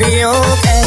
It's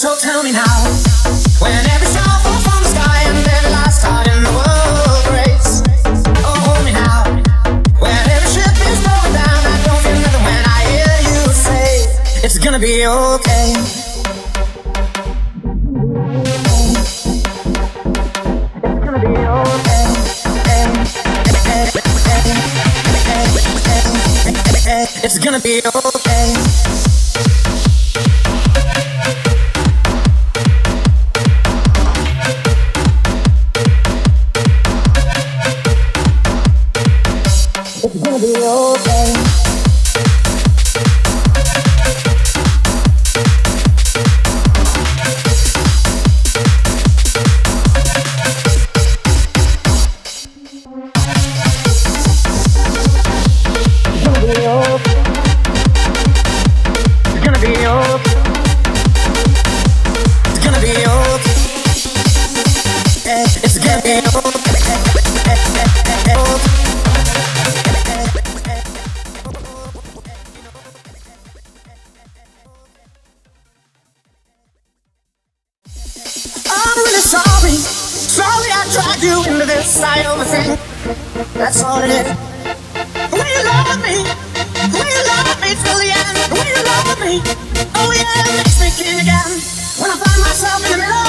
So tell me now, when every star falls from the sky and every last in the world breaks. Oh, hold me now, when every ship is down, I don't feel nothing when I hear you say it's gonna be okay. it's gonna be okay. It's gonna be okay. It's gonna be okay. Dragged you into this. I overthink. That's all it is. Will you love me? Will you love me till the end? Will you love me? Oh yeah, it makes me king again. When I find myself in